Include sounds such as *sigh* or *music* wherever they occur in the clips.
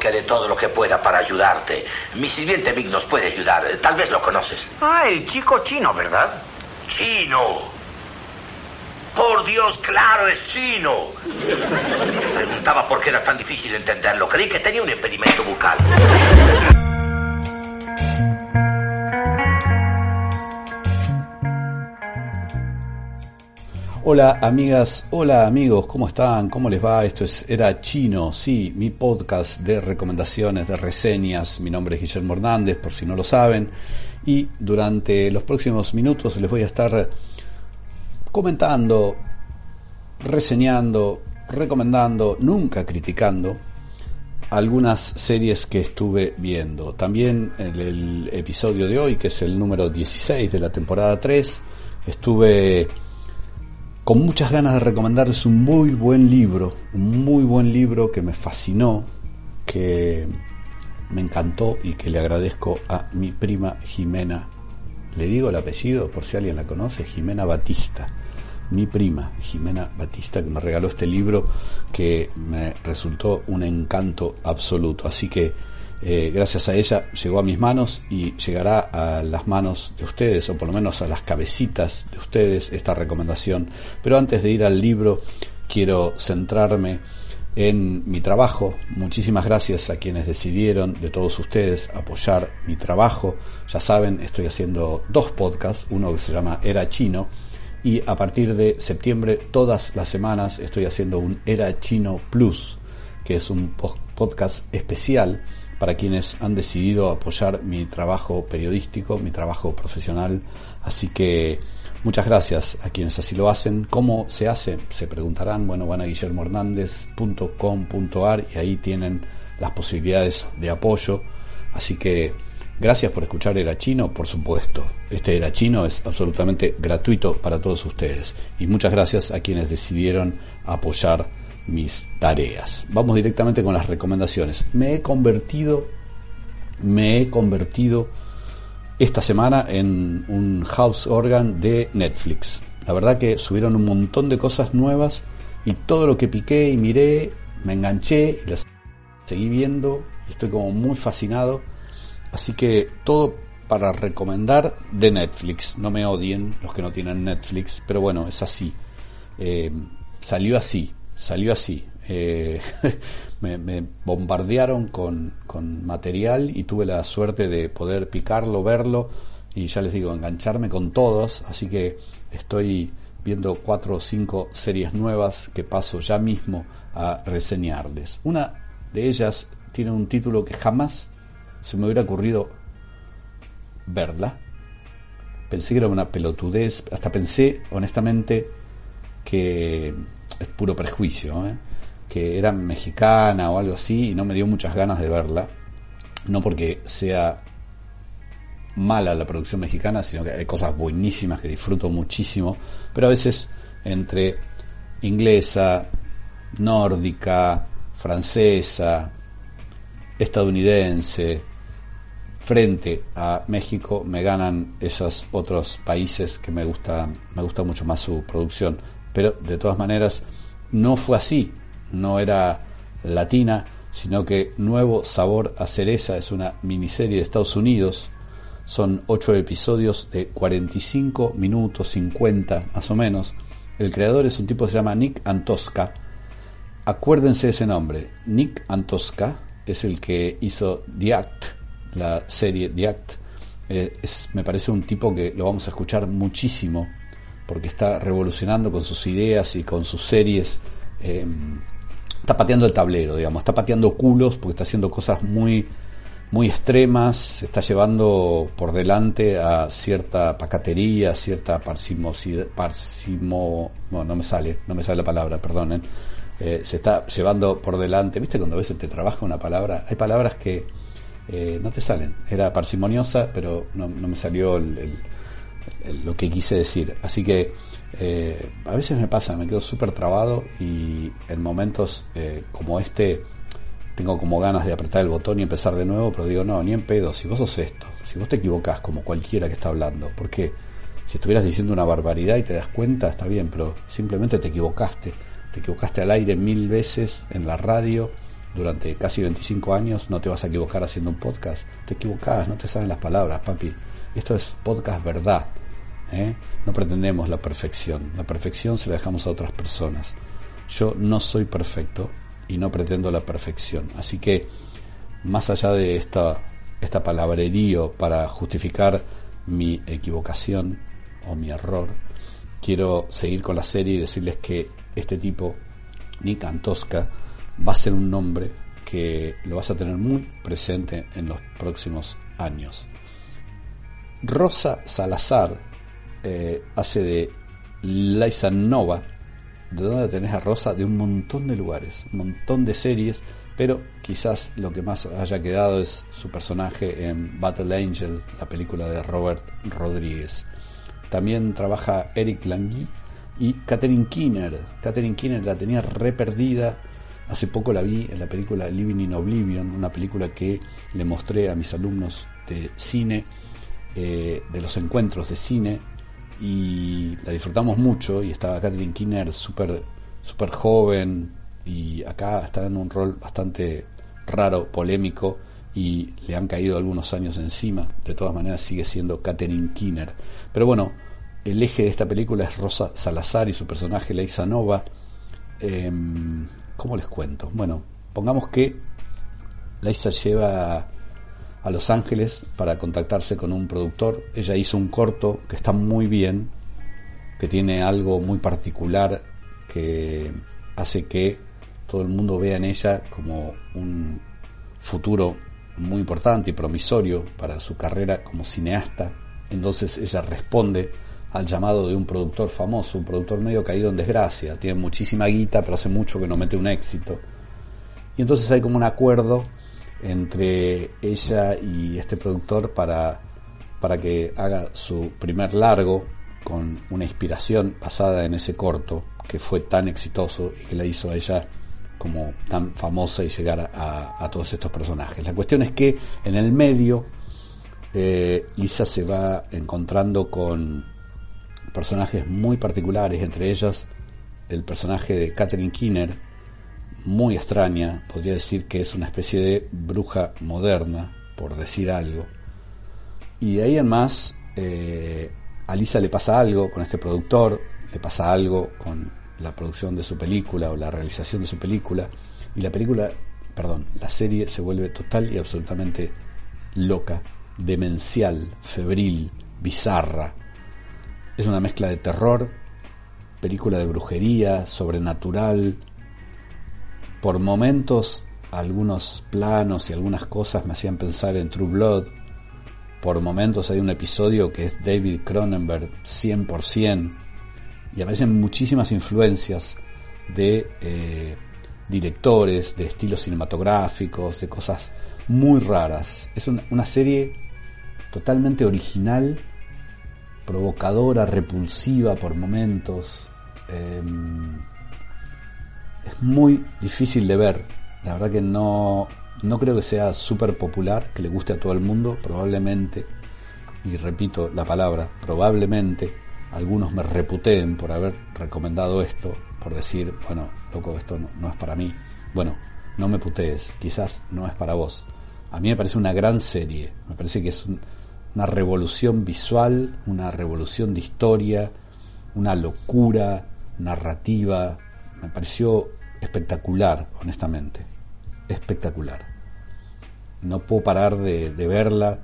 que haré todo lo que pueda para ayudarte. Mi sirviente Vic nos puede ayudar. Tal vez lo conoces. Ah, el chico chino, ¿verdad? Chino. Por Dios, claro, es chino. Preguntaba por qué era tan difícil entenderlo. Creí que tenía un impedimento bucal. Hola amigas, hola amigos, ¿cómo están? ¿Cómo les va? Esto es Era Chino, sí, mi podcast de recomendaciones, de reseñas. Mi nombre es Guillermo Hernández, por si no lo saben. Y durante los próximos minutos les voy a estar comentando, reseñando, recomendando, nunca criticando algunas series que estuve viendo. También el episodio de hoy, que es el número 16 de la temporada 3, estuve con muchas ganas de recomendarles un muy buen libro, un muy buen libro que me fascinó, que me encantó y que le agradezco a mi prima Jimena. Le digo el apellido por si alguien la conoce, Jimena Batista. Mi prima Jimena Batista que me regaló este libro que me resultó un encanto absoluto. Así que eh, gracias a ella llegó a mis manos y llegará a las manos de ustedes, o por lo menos a las cabecitas de ustedes, esta recomendación. Pero antes de ir al libro, quiero centrarme en mi trabajo. Muchísimas gracias a quienes decidieron, de todos ustedes, apoyar mi trabajo. Ya saben, estoy haciendo dos podcasts, uno que se llama Era Chino, y a partir de septiembre, todas las semanas, estoy haciendo un Era Chino Plus, que es un podcast especial para quienes han decidido apoyar mi trabajo periodístico, mi trabajo profesional. Así que muchas gracias a quienes así lo hacen. ¿Cómo se hace? Se preguntarán. Bueno, van a guillermohernandez.com.ar y ahí tienen las posibilidades de apoyo. Así que gracias por escuchar Era Chino, por supuesto. Este Era Chino es absolutamente gratuito para todos ustedes. Y muchas gracias a quienes decidieron apoyar mis tareas. Vamos directamente con las recomendaciones. Me he convertido, me he convertido esta semana en un house organ de Netflix. La verdad que subieron un montón de cosas nuevas y todo lo que piqué y miré, me enganché y las seguí viendo estoy como muy fascinado. Así que todo para recomendar de Netflix. No me odien los que no tienen Netflix, pero bueno, es así. Eh, salió así salió así. Eh, *laughs* me, bombardearon con, con, material y tuve la suerte de poder picarlo, verlo y ya les digo, engancharme con todos. Así que estoy viendo cuatro o cinco series nuevas que paso ya mismo a reseñarles. Una de ellas tiene un título que jamás se me hubiera ocurrido verla. Pensé que era una pelotudez, hasta pensé honestamente que es puro prejuicio, ¿eh? que era mexicana o algo así y no me dio muchas ganas de verla. No porque sea mala la producción mexicana, sino que hay cosas buenísimas que disfruto muchísimo, pero a veces entre inglesa, nórdica, francesa, estadounidense, frente a México me ganan esos otros países que me gusta, me gusta mucho más su producción pero de todas maneras no fue así, no era latina, sino que Nuevo Sabor a Cereza es una miniserie de Estados Unidos, son ocho episodios de 45 minutos, 50 más o menos. El creador es un tipo que se llama Nick Antosca. Acuérdense de ese nombre. Nick Antosca es el que hizo The Act, la serie The Act. Eh, me parece un tipo que lo vamos a escuchar muchísimo porque está revolucionando con sus ideas y con sus series. Eh, está pateando el tablero, digamos, está pateando culos porque está haciendo cosas muy, muy extremas, se está llevando por delante a cierta pacatería, cierta parsimosidad, parsimo, no, no me sale, no me sale la palabra, perdonen, eh, se está llevando por delante. ¿Viste cuando a veces te trabaja una palabra? Hay palabras que eh, no te salen. Era parsimoniosa, pero no, me salió lo que quise decir. Así que eh, a veces me pasa, me quedo súper trabado y en momentos como este tengo como ganas de apretar el botón y empezar de nuevo, pero digo, no, ni en pedo, si vos sos esto, si vos te equivocás como cualquiera que está hablando, porque si estuvieras diciendo una barbaridad y te das cuenta, está bien, pero simplemente te equivocaste, te equivocaste al aire mil veces en la radio durante casi 25 años, no te vas a equivocar haciendo un podcast, te equivocás, no te salen las palabras, papi, esto es podcast verdad, ¿eh? no pretendemos la perfección, la perfección se la dejamos a otras personas. Yo no soy perfecto, y no pretendo la perfección. Así que, más allá de esta, esta para justificar mi equivocación o mi error, quiero seguir con la serie y decirles que este tipo, Nick Antosca, va a ser un nombre que lo vas a tener muy presente en los próximos años. Rosa Salazar eh, hace de Liza Nova de dónde tenés a Rosa de un montón de lugares, un montón de series, pero quizás lo que más haya quedado es su personaje en Battle Angel, la película de Robert Rodríguez. También trabaja Eric Langui y Catherine Keener. Catherine Keener la tenía re perdida. Hace poco la vi en la película Living in Oblivion, una película que le mostré a mis alumnos de cine, eh, de los encuentros de cine y la disfrutamos mucho y estaba Catherine Kinner súper super joven y acá está en un rol bastante raro, polémico y le han caído algunos años encima. De todas maneras sigue siendo Catherine Kinner. Pero bueno, el eje de esta película es Rosa Salazar y su personaje Leisa Nova. Eh, ¿Cómo les cuento? Bueno, pongamos que Leisa lleva a Los Ángeles para contactarse con un productor. Ella hizo un corto que está muy bien, que tiene algo muy particular que hace que todo el mundo vea en ella como un futuro muy importante y promisorio para su carrera como cineasta. Entonces ella responde al llamado de un productor famoso, un productor medio caído en desgracia, tiene muchísima guita, pero hace mucho que no mete un éxito. Y entonces hay como un acuerdo entre ella y este productor para, para que haga su primer largo con una inspiración basada en ese corto que fue tan exitoso y que la hizo a ella como tan famosa y llegar a, todos estos personajes. La cuestión es que en el medio eh, Lisa se va encontrando con personajes muy particulares, entre ellos el personaje de Catherine Keener, muy extraña, podría decir que es una especie de bruja moderna, por decir algo. Y de ahí en más, eh, a Lisa le pasa algo con este productor, le pasa algo con la producción de su película o la realización de su película, y la película, perdón, la serie se vuelve total y absolutamente loca, demencial, febril, bizarra. Es una mezcla de terror, película de brujería, sobrenatural, por momentos algunos planos y algunas cosas me hacían pensar en True Blood. Por momentos hay un episodio que es David Cronenberg 100% y aparecen muchísimas influencias de eh, directores, de estilos cinematográficos, de cosas muy raras. Es una, serie totalmente original, provocadora, repulsiva por momentos. Em, es muy difícil de ver. La verdad que no, no creo que sea súper popular, que le guste a todo el mundo, probablemente, y repito la palabra, probablemente algunos me reputeen por haber recomendado esto, por decir, bueno, loco, esto no, es para mí. Bueno, no me putees, quizás no es para vos. A mí me parece una gran serie, me parece que es una revolución visual, una revolución de historia, una locura narrativa, me pareció espectacular, honestamente. Espectacular. No puedo parar de, verla.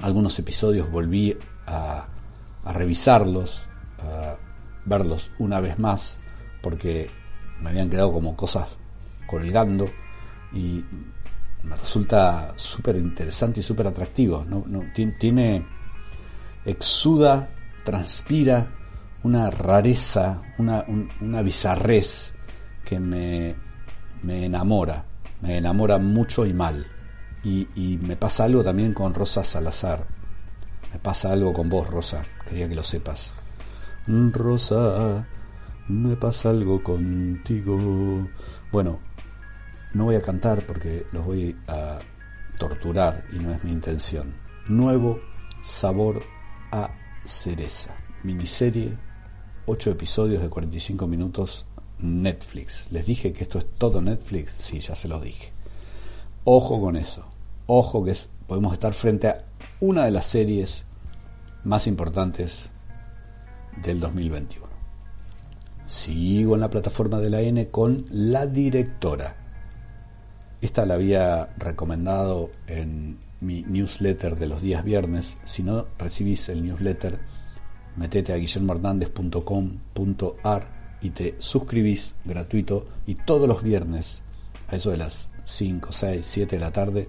Algunos episodios volví a, a revisarlos, a verlos una vez más, porque me habían quedado como cosas colgando y me resulta súper interesante y súper atractivo. ¿no? No, tiene, exuda, transpira una rareza, una, una bizarrez que me, me enamora, me enamora mucho y mal. Y, y me pasa algo también con Rosa Salazar. Me pasa algo con vos, Rosa. Quería que lo sepas. Rosa, me pasa algo contigo. Bueno, no voy a cantar porque los voy a torturar y no es mi intención. Nuevo sabor a cereza. Miniserie, 8 episodios de 45 minutos, Netflix. ¿Les dije que esto es todo Netflix? Sí, ya se los dije. Ojo con eso. Ojo que podemos estar frente a una de las series más importantes del 2021. Sigo en la plataforma de la N con La Directora. Esta la había recomendado en mi newsletter de los días viernes. Si no recibís el newsletter, metete a guillermohernandez.com.ar y te suscribís gratuito y todos los viernes a eso de las 5, 6, 7 de la tarde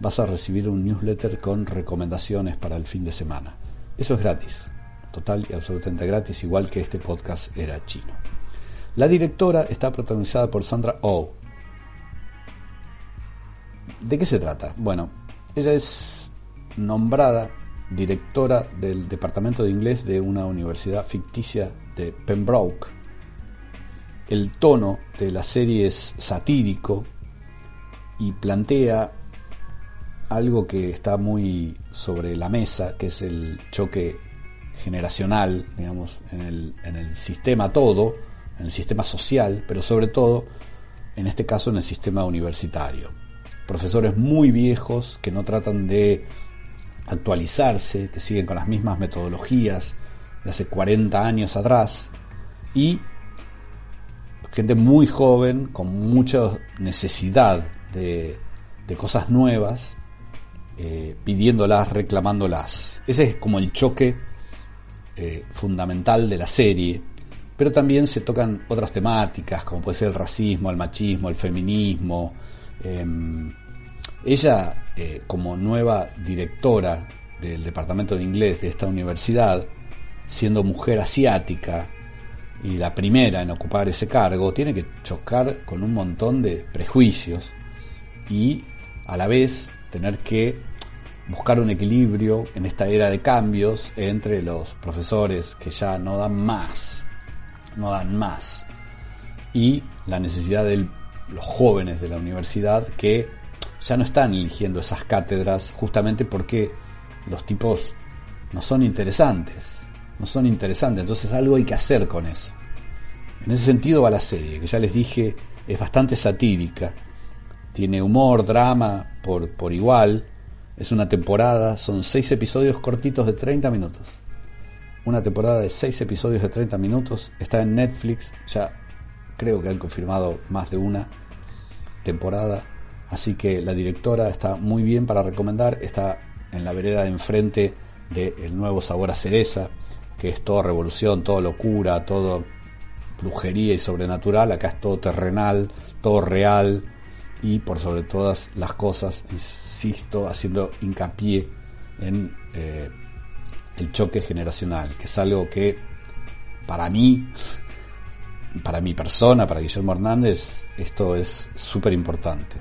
vas a recibir un newsletter con recomendaciones para el fin de semana. Eso es gratis, total y absolutamente gratis, igual que este podcast era chino. La directora está protagonizada por Sandra Oh. ¿De qué se trata? Bueno, ella es nombrada directora del departamento de inglés de una universidad ficticia de Pembroke. El tono de la serie es satírico y plantea algo que está muy sobre la mesa, que es el choque generacional, digamos, en el, en el sistema todo, en el sistema social, pero sobre todo, en este caso, en el sistema universitario. Profesores muy viejos que no tratan de actualizarse, que siguen con las mismas metodologías de hace 40 años atrás, y gente muy joven, con mucha necesidad de, cosas nuevas, eh, pidiéndolas, reclamándolas. Ese es como el choque eh, fundamental de la serie, pero también se tocan otras temáticas, como puede ser el racismo, el machismo, el feminismo. Em, ella, eh, como nueva directora del departamento de inglés de esta universidad, siendo mujer asiática y la primera en ocupar ese cargo, tiene que chocar con un montón de prejuicios y a la vez tener que buscar un equilibrio en esta era de cambios entre los profesores que ya no dan más, no dan más, y la necesidad de los jóvenes de la universidad que ya no están eligiendo esas cátedras justamente porque los tipos no son interesantes, no son interesantes, entonces algo hay que hacer con eso. En ese sentido va la serie, que ya les dije es bastante satírica, tiene humor, drama por, por igual. Es una temporada, son seis episodios cortitos de 30 minutos. Una temporada de seis episodios de 30 minutos. Está en Netflix, ya creo que han confirmado más de una temporada. Así que la directora está muy bien para recomendar. Está en la vereda de enfrente de El Nuevo Sabor a Cereza, que es toda revolución, toda locura, todo brujería y sobrenatural. Acá es todo terrenal, todo real, y por sobre todas las cosas, insisto, haciendo hincapié en eh, el choque generacional, que es algo que para mí, para mi persona, para Guillermo Hernández, esto es súper importante,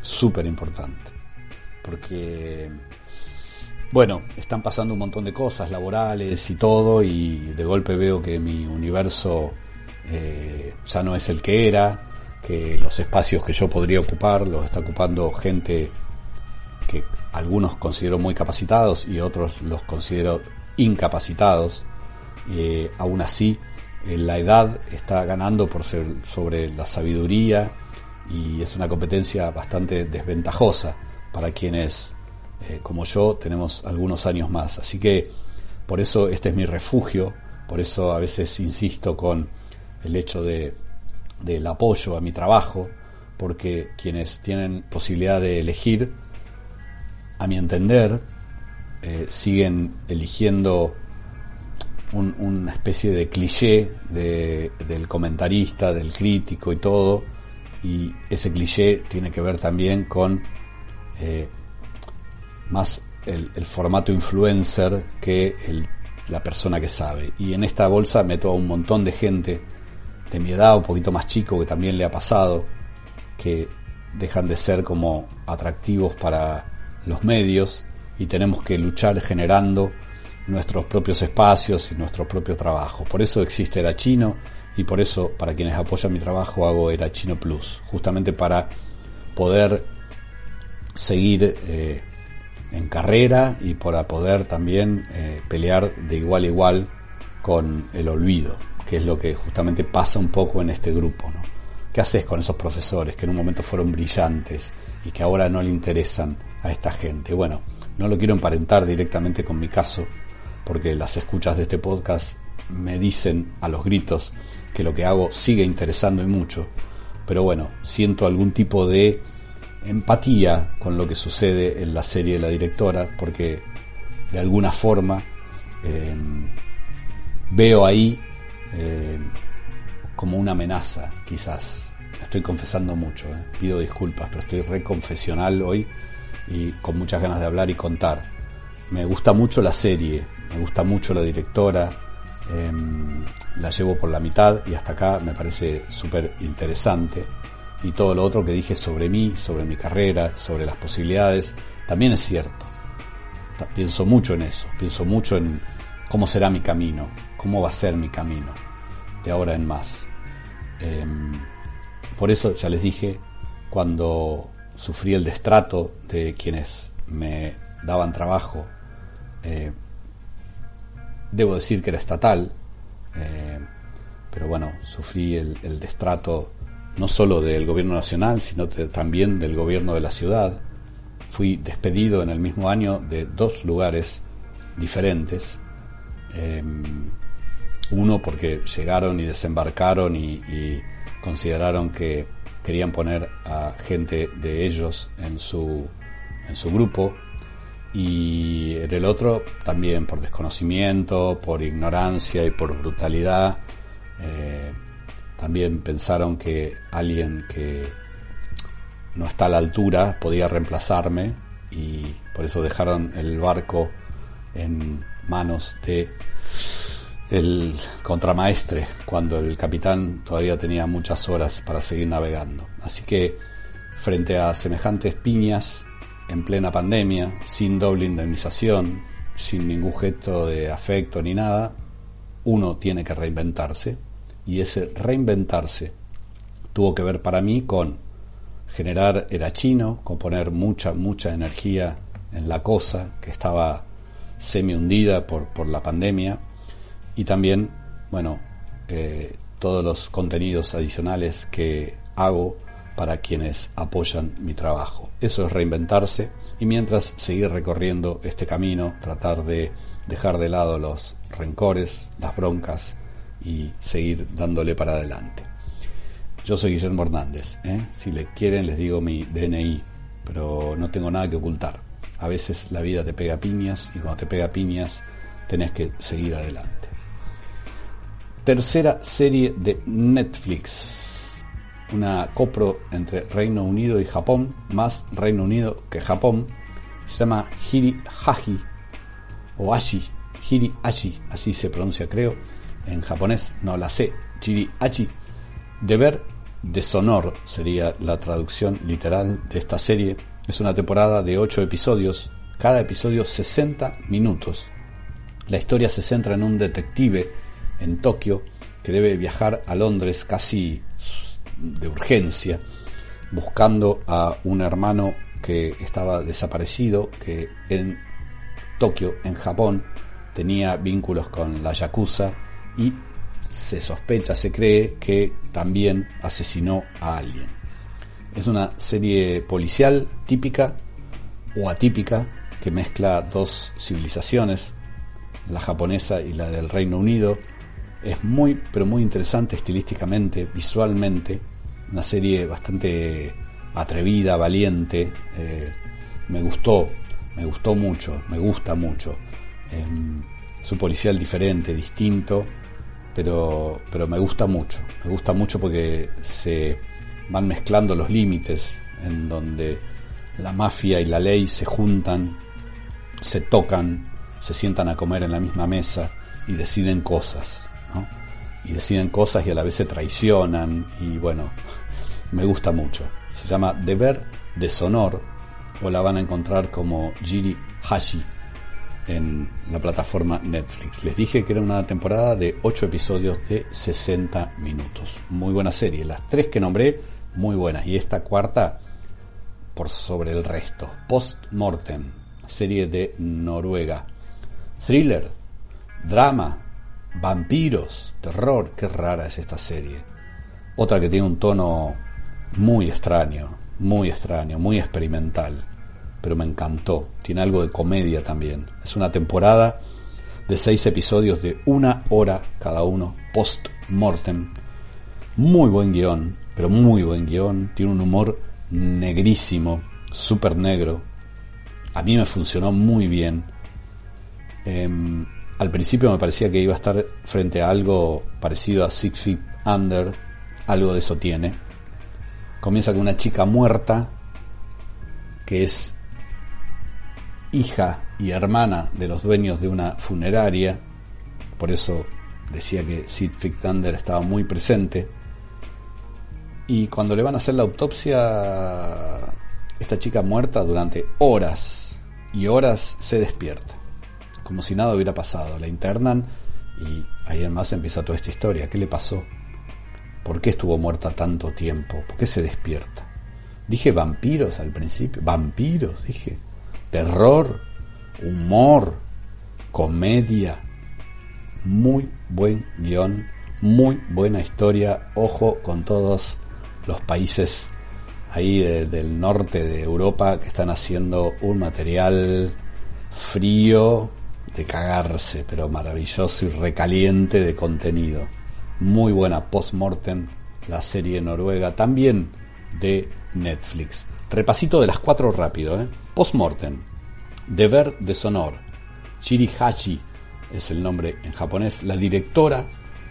súper importante, porque, bueno, están pasando un montón de cosas laborales y todo, y de golpe veo que mi universo eh, ya no es el que era, que los espacios que yo podría ocupar los está ocupando gente que algunos considero muy capacitados y otros los considero incapacitados. Eh, aún así, eh, la edad está ganando por ser sobre la sabiduría y es una competencia bastante desventajosa para quienes, eh, como yo, tenemos algunos años más. Así que por eso este es mi refugio, por eso a veces insisto con el hecho de del apoyo a mi trabajo, porque quienes tienen posibilidad de elegir, a mi entender, eh, siguen eligiendo una especie de cliché del comentarista, del crítico y todo, y ese cliché tiene que ver también con eh, más el, formato influencer que la persona que sabe. Y en esta bolsa meto a un montón de gente de mi edad, un poquito más chico, que también le ha pasado, que dejan de ser como atractivos para los medios y tenemos que luchar generando nuestros propios espacios y nuestro propio trabajo. Por eso existe Era Chino y por eso para quienes apoyan mi trabajo hago Era Chino Plus, justamente para poder seguir eh, en carrera y para poder también eh, pelear de igual a igual con el olvido, que es lo que justamente pasa un poco en este grupo. ¿no? ¿Qué haces con esos profesores que en un momento fueron brillantes y que ahora no le interesan a esta gente? Bueno, no lo quiero emparentar directamente con mi caso, porque las escuchas de este podcast me dicen a los gritos que lo que hago sigue interesando y mucho, pero bueno, siento algún tipo de empatía con lo que sucede en la serie de la directora, porque de alguna forma eh, veo ahí eh, como una amenaza, quizás. Estoy confesando mucho, eh. pido disculpas, pero estoy reconfesional hoy y con muchas ganas de hablar y contar. Me gusta mucho la serie, me gusta mucho la directora, em, la llevo por la mitad y hasta acá me parece súper interesante. Y todo lo otro que dije sobre mí, sobre mi carrera, sobre las posibilidades, también es cierto. Pienso mucho en eso, pienso mucho en cómo será mi camino, cómo va a ser mi camino de ahora en más. Em, por eso ya les dije, cuando sufrí el destrato de quienes me daban trabajo, eh, debo decir que era estatal, eh, pero bueno, sufrí el, destrato no solo del gobierno nacional, sino también del gobierno de la ciudad. Fui despedido en el mismo año de dos lugares diferentes. Em, uno porque llegaron y desembarcaron y, consideraron que querían poner a gente de ellos en su, en su grupo y en el otro también por desconocimiento, por ignorancia y por brutalidad. Eh, también pensaron que alguien que no está a la altura podía reemplazarme y por eso dejaron el barco en manos de el contramaestre cuando el capitán todavía tenía muchas horas para seguir navegando. Así que frente a semejantes piñas en plena pandemia, sin doble indemnización, sin ningún gesto de afecto ni nada, uno tiene que reinventarse y ese reinventarse tuvo que ver para mí con generar era chino, con poner mucha, mucha energía en la cosa que estaba semi hundida por, por la pandemia y también, bueno, eh, todos los contenidos adicionales que hago para quienes apoyan mi trabajo. Eso es reinventarse y mientras seguir recorriendo este camino, tratar de dejar de lado los rencores, las broncas y seguir dándole para adelante. Yo soy Guillermo Hernández, ¿eh? si le quieren les digo mi DNI, pero no tengo nada que ocultar. A veces la vida te pega piñas y cuando te pega piñas tenés que seguir adelante tercera serie de Netflix, una copro entre Reino Unido y Japón, más Reino Unido que Japón, se llama Hiri Haji o Ashi, Hiri Ashi, así se pronuncia creo, en japonés, no la sé, Hiri Ashi, deber deshonor sería la traducción literal de esta serie. Es una temporada de 8 episodios, cada episodio 60 minutos. La historia se centra en un detective en Tokio que debe viajar a Londres casi de urgencia, buscando a un hermano que estaba desaparecido, que en Tokio, en Japón, tenía vínculos con la Yakuza y se sospecha, se cree que también asesinó a alguien. Es una serie policial típica o atípica que mezcla dos civilizaciones, la japonesa y la del Reino Unido, es muy, pero muy interesante estilísticamente, visualmente. Una serie bastante atrevida, valiente. Eh, me gustó, me gustó mucho, me gusta mucho. Em, es un policial diferente, distinto, pero, pero me gusta mucho. Me gusta mucho porque se van mezclando los límites en donde la mafia y la ley se juntan, se tocan, se sientan a comer en la misma mesa y deciden cosas y deciden cosas y a la vez se traicionan y bueno, *laughs* me gusta mucho. Se llama Deber Deshonor o la van a encontrar como Jiri Hashi en la plataforma Netflix. Les dije que era una temporada de 8 episodios de 60 minutos. Muy buena serie. Las tres que nombré, muy buenas. Y esta cuarta, por sobre el resto. Post Mortem, serie de Noruega. Thriller, drama, vampiros, terror. Qué rara es esta serie. Otra que tiene un tono muy extraño, muy extraño, muy experimental pero me encantó. Tiene algo de comedia también. Es una temporada de seis episodios de una hora cada uno, post-mortem. Muy buen guion, pero muy buen guion. Tiene un humor negrísimo, súper negro. A mí me funcionó muy bien. Em, al principio me parecía que iba a estar frente a algo parecido a Six Feet Under. Algo de eso tiene. Comienza con una chica muerta que es hija y hermana de los dueños de una funeraria, por eso decía que Sid Thunder estaba muy presente, y cuando le van a hacer la autopsia, esta chica muerta durante horas y horas se despierta, como si nada hubiera pasado, la internan y ahí además empieza toda esta historia, ¿qué le pasó? ¿Por qué estuvo muerta tanto tiempo? ¿Por qué se despierta? Dije vampiros al principio, vampiros, dije terror, humor, comedia. Muy buen guion, muy buena historia. Ojo con todos los países ahí del norte de Europa que están haciendo un material frío de cagarse, pero maravilloso y recaliente de contenido. Muy buena post-mortem, la serie noruega, también de Netflix. Repasito de las cuatro rápido, ¿eh? Postmortem. Deber Deshonor. Chirihachi es el nombre en japonés. La directora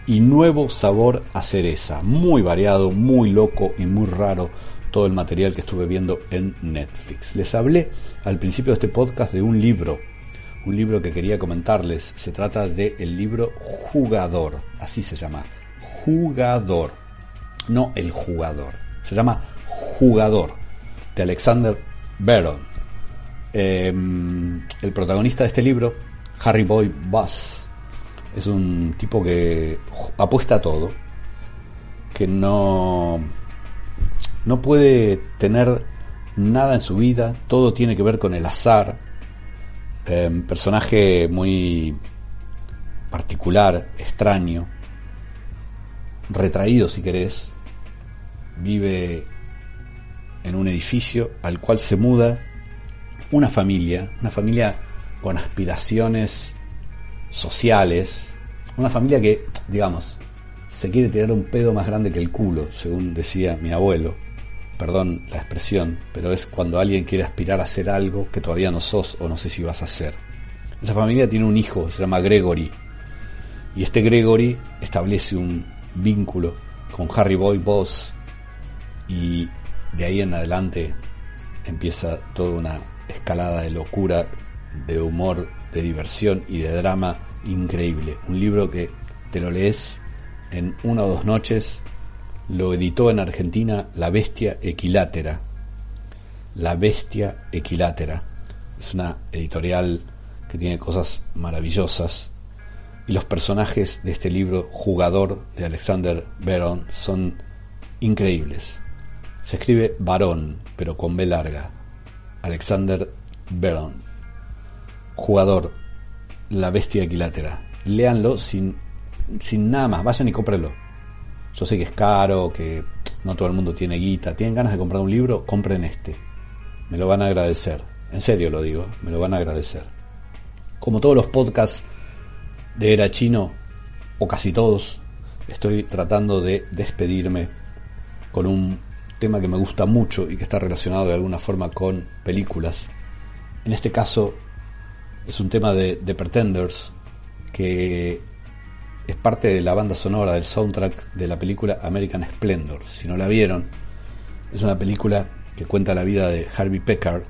y nuevo sabor a cereza. Muy variado, muy loco y muy raro todo el material que estuve viendo en Netflix. Les hablé al principio de este podcast de un libro, un libro que quería comentarles. Se trata del el libro Jugador, así se llama, Jugador, no el jugador, se llama Jugador, de Alexander Baron. Em, el protagonista de este libro, Harry Boy Bass, es un tipo que apuesta a todo, que no, no puede tener nada en su vida, todo tiene que ver con el azar. Em, personaje muy particular, extraño, retraído si querés, vive en un edificio al cual se muda una familia, una familia con aspiraciones sociales, una familia que, digamos, se quiere tirar un pedo más grande que el culo, según decía mi abuelo. Perdón la expresión, pero es cuando alguien quiere aspirar a hacer algo que todavía no sos o no sé si vas a hacer. Esa familia tiene un hijo, se llama Gregory. Y este Gregory establece un vínculo con Harry Boy Boss y de ahí en adelante empieza toda una escalada de locura, de humor, de diversión y de drama increíble. Un libro que te lo lees en una o dos noches. Lo editó en Argentina La Bestia Equilátera. La Bestia Equilátera. Es una editorial que tiene cosas maravillosas. Y los personajes de este libro, Jugador de Alexander Baron, son increíbles. Se escribe varón, pero con B larga. Alexander Baron. Jugador, la bestia equilátera. Léanlo sin, sin nada más, vayan y cómprenlo. Yo sé que es caro, que no todo el mundo tiene guita. ¿Tienen ganas de comprar un libro? Compren este. Me lo van a agradecer. En serio lo digo, me lo van a agradecer. Como todos los podcasts de Era Chino, o casi todos, estoy tratando de despedirme con un tema que me gusta mucho y que está relacionado de alguna forma con películas. En este caso es un tema de Pretenders que es parte de la banda sonora del soundtrack de la película American Splendor. Si no la vieron, es una película que cuenta la vida de Harvey Peckard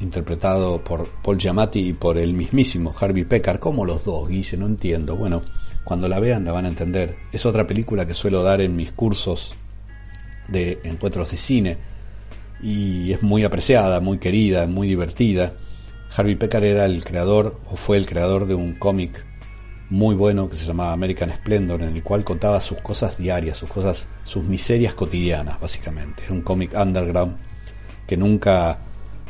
interpretado por Paul Giamatti y por el mismísimo Harvey Pekar, como los dos, Guille, no entiendo. Bueno, cuando la vean la van a entender. Es otra película que suelo dar en mis cursos de encuentros de cine y es muy apreciada, muy querida, muy divertida. Harvey Pekar era el creador o fue el creador de un cómic muy bueno que se llamaba American Splendor, en el cual contaba sus cosas diarias, sus cosas, sus miserias cotidianas, básicamente. Era un cómic underground que nunca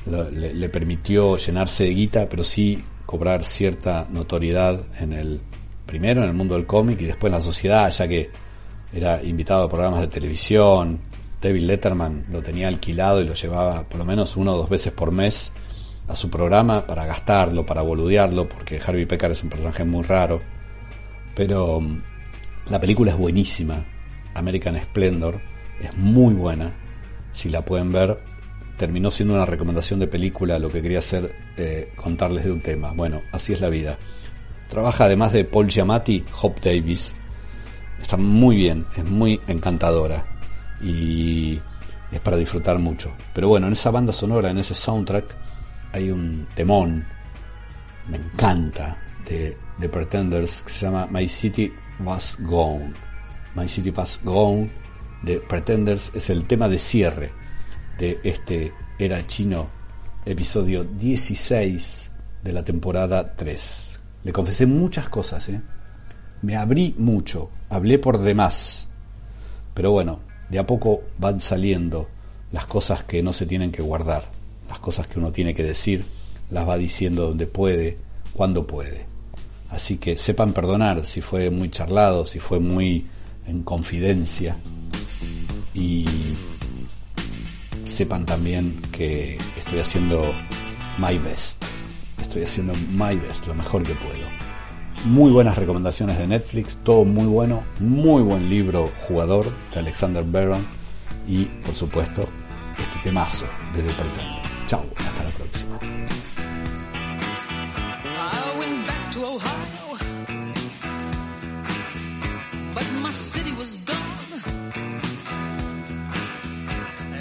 le, le, permitió llenarse de guita, pero sí cobrar cierta notoriedad en el primero en el mundo del cómic y después en la sociedad, ya que era invitado a programas de televisión. David Letterman lo tenía alquilado y lo llevaba por lo menos una o dos veces por mes a su programa para gastarlo, para boludearlo, porque Harvey Pekar es un personaje muy raro. Pero mm, la película es buenísima. American Splendor es muy buena. Si la pueden ver, terminó siendo una recomendación de película lo que quería hacer eh, contarles de un tema. Bueno, así es la vida. Trabaja además de Paul Giamatti, Hope Davis. Está muy bien, es muy encantadora y es para disfrutar mucho. Pero bueno, en esa banda sonora, en ese soundtrack, hay un temón, me encanta, de, de Pretenders que se llama My City Was Gone. My City Was Gone de Pretenders es el tema de cierre de este Era Chino, episodio 16 de la temporada 3. Le confesé muchas cosas, ¿eh? me abrí mucho, hablé por demás, pero bueno, de a poco van saliendo las cosas que no se tienen que guardar las cosas que uno tiene que decir, las va diciendo donde puede, cuando puede. Así que sepan perdonar si fue muy charlado, si fue muy en confidencia y sepan también que estoy haciendo my best. Estoy haciendo my best, lo mejor que puedo. Muy buenas recomendaciones de Netflix, todo muy bueno, muy buen libro jugador de Alexander Barron y por supuesto Pretenders. Chao, hasta la próxima. I went back to Ohio, but my city was gone.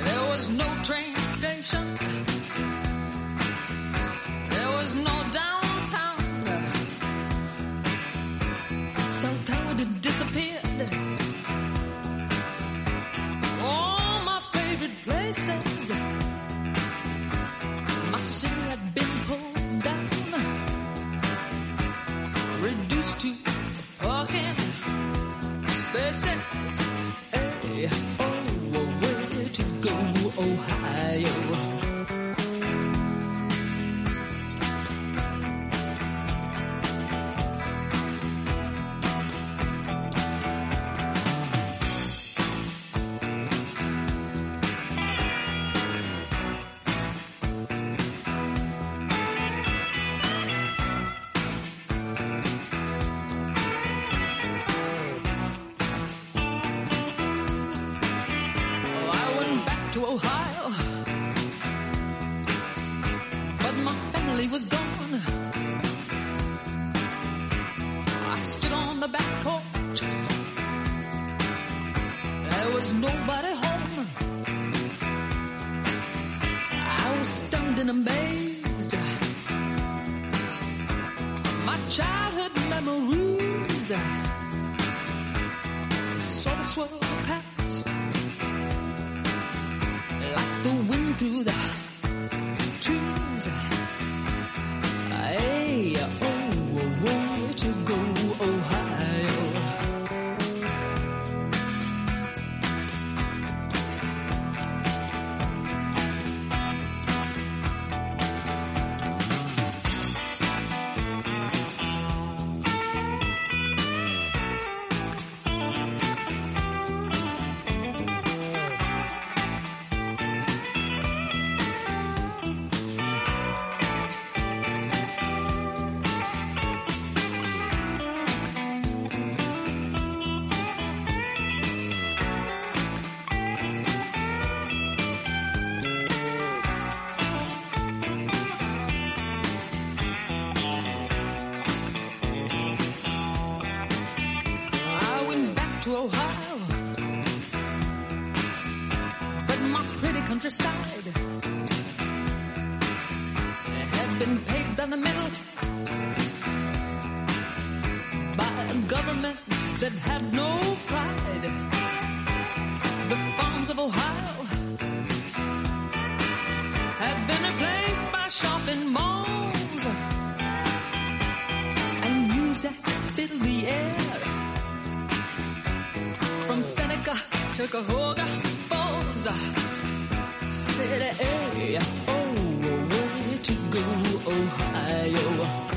There was no train station. There was no downtown. Been replaced by shopping malls and music filled the air from Seneca to Cahoga Falls. City oh, way to go, Ohio.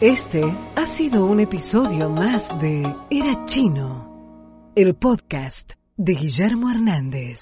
Este ha sido un episodio más de Era Chino, el podcast de Guillermo Hernández.